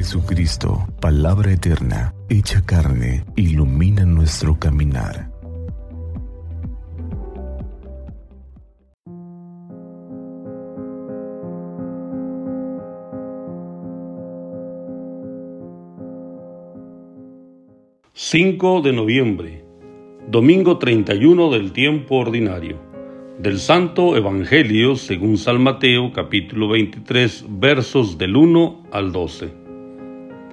Jesucristo, palabra eterna, hecha carne, ilumina nuestro caminar. ...5 de noviembre... ...domingo 31 del tiempo ordinario del Santo Evangelio según San Mateo capítulo 23 versos del 1 al 12.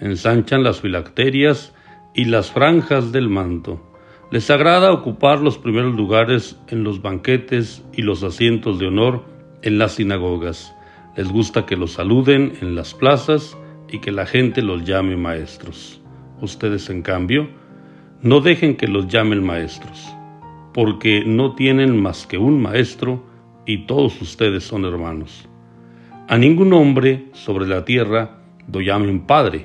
Ensanchan las filacterias y las franjas del manto. Les agrada ocupar los primeros lugares en los banquetes y los asientos de honor en las sinagogas. Les gusta que los saluden en las plazas y que la gente los llame maestros. Ustedes, en cambio, no dejen que los llamen maestros porque no tienen más que un maestro y todos ustedes son hermanos. A ningún hombre sobre la tierra lo llamen Padre,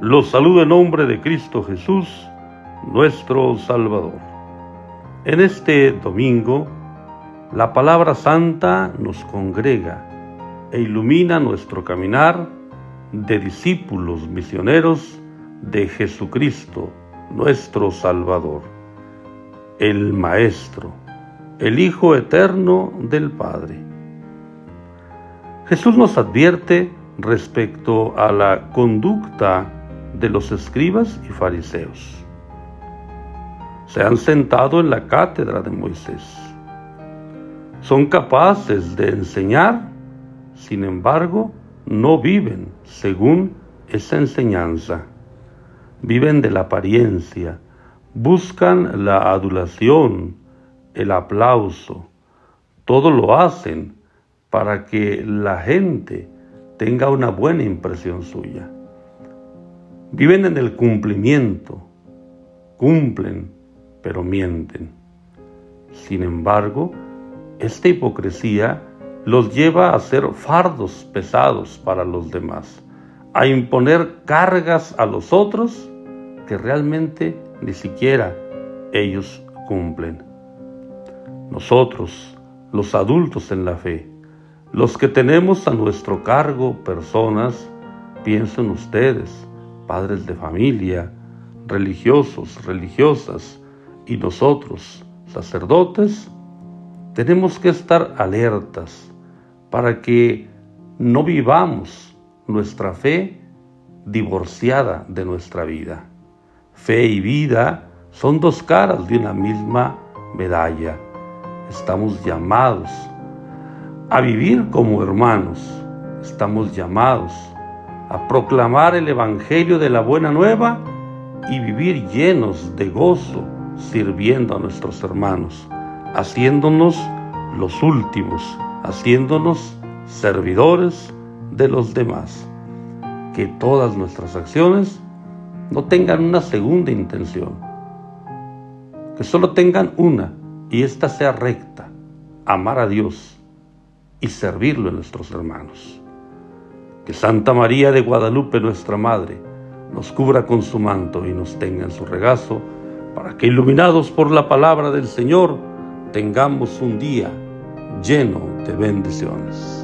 Los saludo en nombre de Cristo Jesús, nuestro Salvador. En este domingo, la palabra santa nos congrega e ilumina nuestro caminar de discípulos misioneros de Jesucristo, nuestro Salvador, el Maestro el Hijo eterno del Padre. Jesús nos advierte respecto a la conducta de los escribas y fariseos. Se han sentado en la cátedra de Moisés. Son capaces de enseñar, sin embargo, no viven según esa enseñanza. Viven de la apariencia, buscan la adulación, el aplauso, todo lo hacen para que la gente tenga una buena impresión suya. Viven en el cumplimiento, cumplen, pero mienten. Sin embargo, esta hipocresía los lleva a ser fardos pesados para los demás, a imponer cargas a los otros que realmente ni siquiera ellos cumplen. Nosotros, los adultos en la fe, los que tenemos a nuestro cargo personas, piensen ustedes, padres de familia, religiosos, religiosas, y nosotros, sacerdotes, tenemos que estar alertas para que no vivamos nuestra fe divorciada de nuestra vida. Fe y vida son dos caras de una misma medalla estamos llamados a vivir como hermanos, estamos llamados a proclamar el Evangelio de la Buena Nueva y vivir llenos de gozo sirviendo a nuestros hermanos, haciéndonos los últimos, haciéndonos servidores de los demás. Que todas nuestras acciones no tengan una segunda intención, que solo tengan una, y esta sea recta, amar a Dios y servirlo en nuestros hermanos. Que Santa María de Guadalupe, nuestra Madre, nos cubra con su manto y nos tenga en su regazo, para que iluminados por la palabra del Señor, tengamos un día lleno de bendiciones.